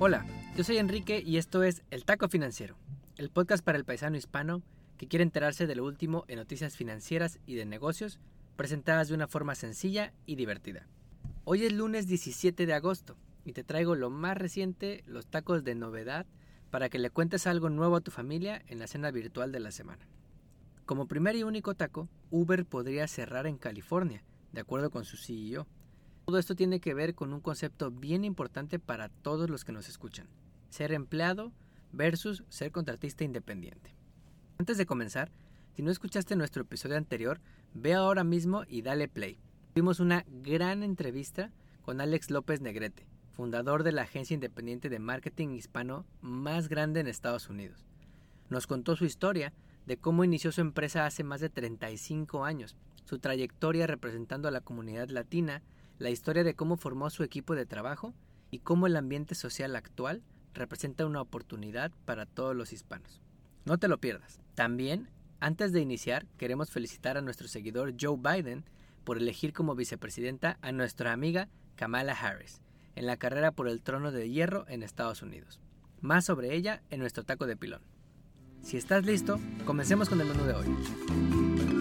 Hola, yo soy Enrique y esto es El Taco Financiero, el podcast para el paisano hispano que quiere enterarse de lo último en noticias financieras y de negocios presentadas de una forma sencilla y divertida. Hoy es lunes 17 de agosto y te traigo lo más reciente, los tacos de novedad, para que le cuentes algo nuevo a tu familia en la cena virtual de la semana. Como primer y único taco, Uber podría cerrar en California, de acuerdo con su CEO. Todo esto tiene que ver con un concepto bien importante para todos los que nos escuchan. Ser empleado versus ser contratista independiente. Antes de comenzar, si no escuchaste nuestro episodio anterior, ve ahora mismo y dale play. Tuvimos una gran entrevista con Alex López Negrete, fundador de la agencia independiente de marketing hispano más grande en Estados Unidos. Nos contó su historia de cómo inició su empresa hace más de 35 años, su trayectoria representando a la comunidad latina, la historia de cómo formó su equipo de trabajo y cómo el ambiente social actual representa una oportunidad para todos los hispanos. No te lo pierdas. También, antes de iniciar, queremos felicitar a nuestro seguidor Joe Biden por elegir como vicepresidenta a nuestra amiga Kamala Harris en la carrera por el trono de hierro en Estados Unidos. Más sobre ella en nuestro taco de pilón. Si estás listo, comencemos con el menú de hoy.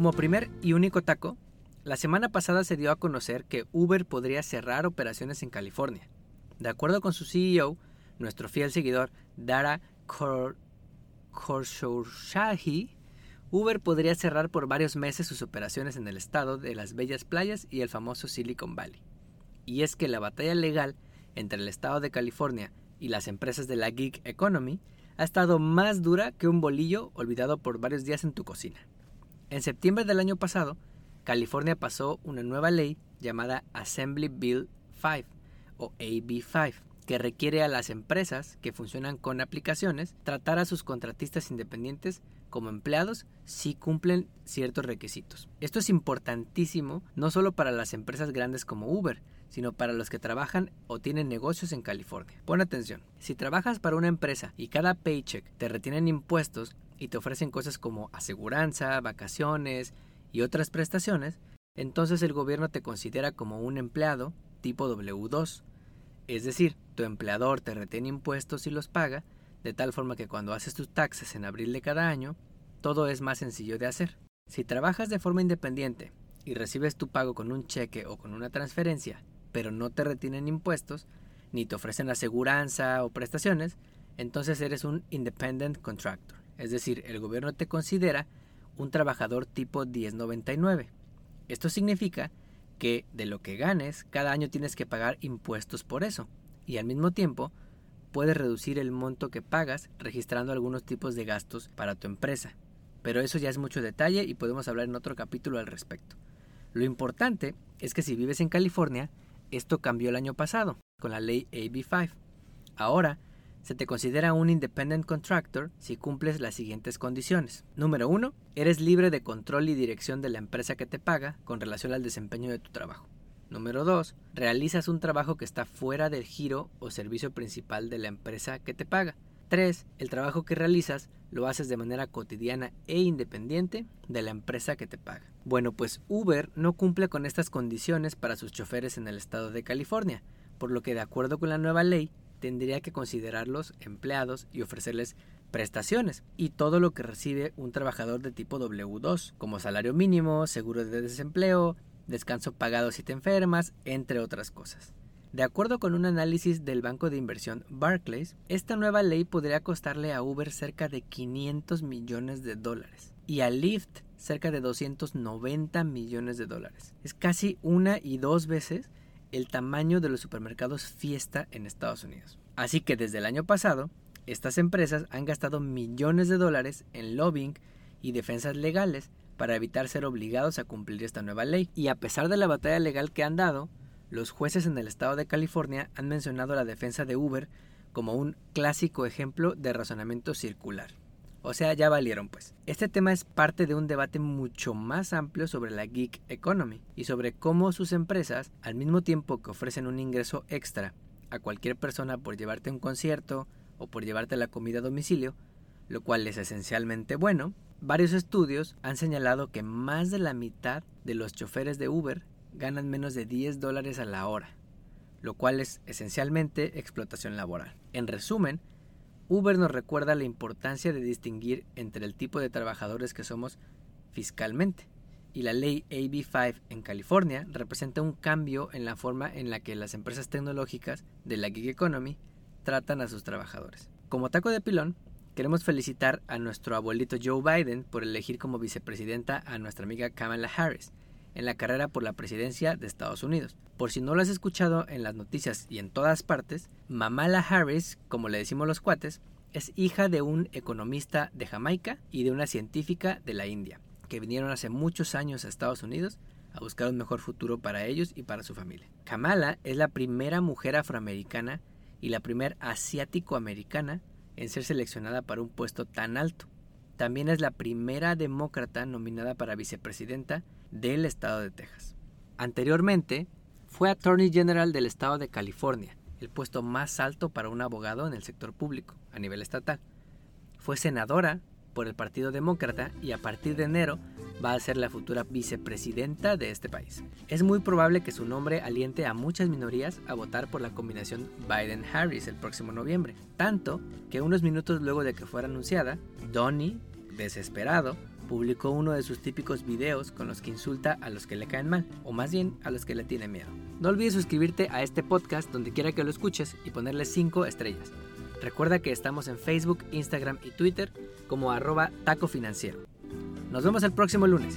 Como primer y único taco, la semana pasada se dio a conocer que Uber podría cerrar operaciones en California. De acuerdo con su CEO, nuestro fiel seguidor Dara Khosrowshahi, Uber podría cerrar por varios meses sus operaciones en el estado de las bellas playas y el famoso Silicon Valley. Y es que la batalla legal entre el estado de California y las empresas de la gig economy ha estado más dura que un bolillo olvidado por varios días en tu cocina. En septiembre del año pasado, California pasó una nueva ley llamada Assembly Bill 5 o AB5 que requiere a las empresas que funcionan con aplicaciones tratar a sus contratistas independientes como empleados si cumplen ciertos requisitos. Esto es importantísimo no solo para las empresas grandes como Uber, sino para los que trabajan o tienen negocios en California. Pon atención, si trabajas para una empresa y cada paycheck te retienen impuestos y te ofrecen cosas como aseguranza, vacaciones, y otras prestaciones, entonces el gobierno te considera como un empleado tipo W2. Es decir, tu empleador te retiene impuestos y los paga, de tal forma que cuando haces tus taxes en abril de cada año, todo es más sencillo de hacer. Si trabajas de forma independiente y recibes tu pago con un cheque o con una transferencia, pero no te retienen impuestos, ni te ofrecen aseguranza o prestaciones, entonces eres un independent contractor. Es decir, el gobierno te considera un trabajador tipo 1099. Esto significa que de lo que ganes, cada año tienes que pagar impuestos por eso, y al mismo tiempo puedes reducir el monto que pagas registrando algunos tipos de gastos para tu empresa. Pero eso ya es mucho detalle y podemos hablar en otro capítulo al respecto. Lo importante es que si vives en California, esto cambió el año pasado con la ley AB5. Ahora, se te considera un independent contractor si cumples las siguientes condiciones. Número 1. Eres libre de control y dirección de la empresa que te paga con relación al desempeño de tu trabajo. Número 2. Realizas un trabajo que está fuera del giro o servicio principal de la empresa que te paga. 3. El trabajo que realizas lo haces de manera cotidiana e independiente de la empresa que te paga. Bueno, pues Uber no cumple con estas condiciones para sus choferes en el estado de California, por lo que de acuerdo con la nueva ley, tendría que considerarlos empleados y ofrecerles prestaciones y todo lo que recibe un trabajador de tipo W2, como salario mínimo, seguro de desempleo, descanso pagado si te enfermas, entre otras cosas. De acuerdo con un análisis del banco de inversión Barclays, esta nueva ley podría costarle a Uber cerca de 500 millones de dólares y a Lyft cerca de 290 millones de dólares. Es casi una y dos veces el tamaño de los supermercados fiesta en Estados Unidos. Así que desde el año pasado, estas empresas han gastado millones de dólares en lobbying y defensas legales para evitar ser obligados a cumplir esta nueva ley. Y a pesar de la batalla legal que han dado, los jueces en el estado de California han mencionado la defensa de Uber como un clásico ejemplo de razonamiento circular. O sea, ya valieron pues. Este tema es parte de un debate mucho más amplio sobre la gig economy y sobre cómo sus empresas, al mismo tiempo que ofrecen un ingreso extra a cualquier persona por llevarte a un concierto o por llevarte la comida a domicilio, lo cual es esencialmente bueno, varios estudios han señalado que más de la mitad de los choferes de Uber ganan menos de 10 dólares a la hora, lo cual es esencialmente explotación laboral. En resumen, Uber nos recuerda la importancia de distinguir entre el tipo de trabajadores que somos fiscalmente, y la ley AB5 en California representa un cambio en la forma en la que las empresas tecnológicas de la gig economy tratan a sus trabajadores. Como taco de pilón, queremos felicitar a nuestro abuelito Joe Biden por elegir como vicepresidenta a nuestra amiga Kamala Harris en la carrera por la presidencia de Estados Unidos. Por si no lo has escuchado en las noticias y en todas partes, Mamala Harris, como le decimos los cuates, es hija de un economista de Jamaica y de una científica de la India que vinieron hace muchos años a Estados Unidos a buscar un mejor futuro para ellos y para su familia. Kamala es la primera mujer afroamericana y la primera asiático-americana en ser seleccionada para un puesto tan alto. También es la primera demócrata nominada para vicepresidenta del estado de Texas. Anteriormente, fue Attorney General del estado de California, el puesto más alto para un abogado en el sector público a nivel estatal. Fue senadora por el Partido Demócrata y a partir de enero va a ser la futura vicepresidenta de este país. Es muy probable que su nombre aliente a muchas minorías a votar por la combinación Biden-Harris el próximo noviembre, tanto que unos minutos luego de que fuera anunciada, Donnie, desesperado, publicó uno de sus típicos videos con los que insulta a los que le caen mal, o más bien a los que le tienen miedo. No olvides suscribirte a este podcast donde quiera que lo escuches y ponerle 5 estrellas. Recuerda que estamos en Facebook, Instagram y Twitter como arroba taco financiero. Nos vemos el próximo lunes.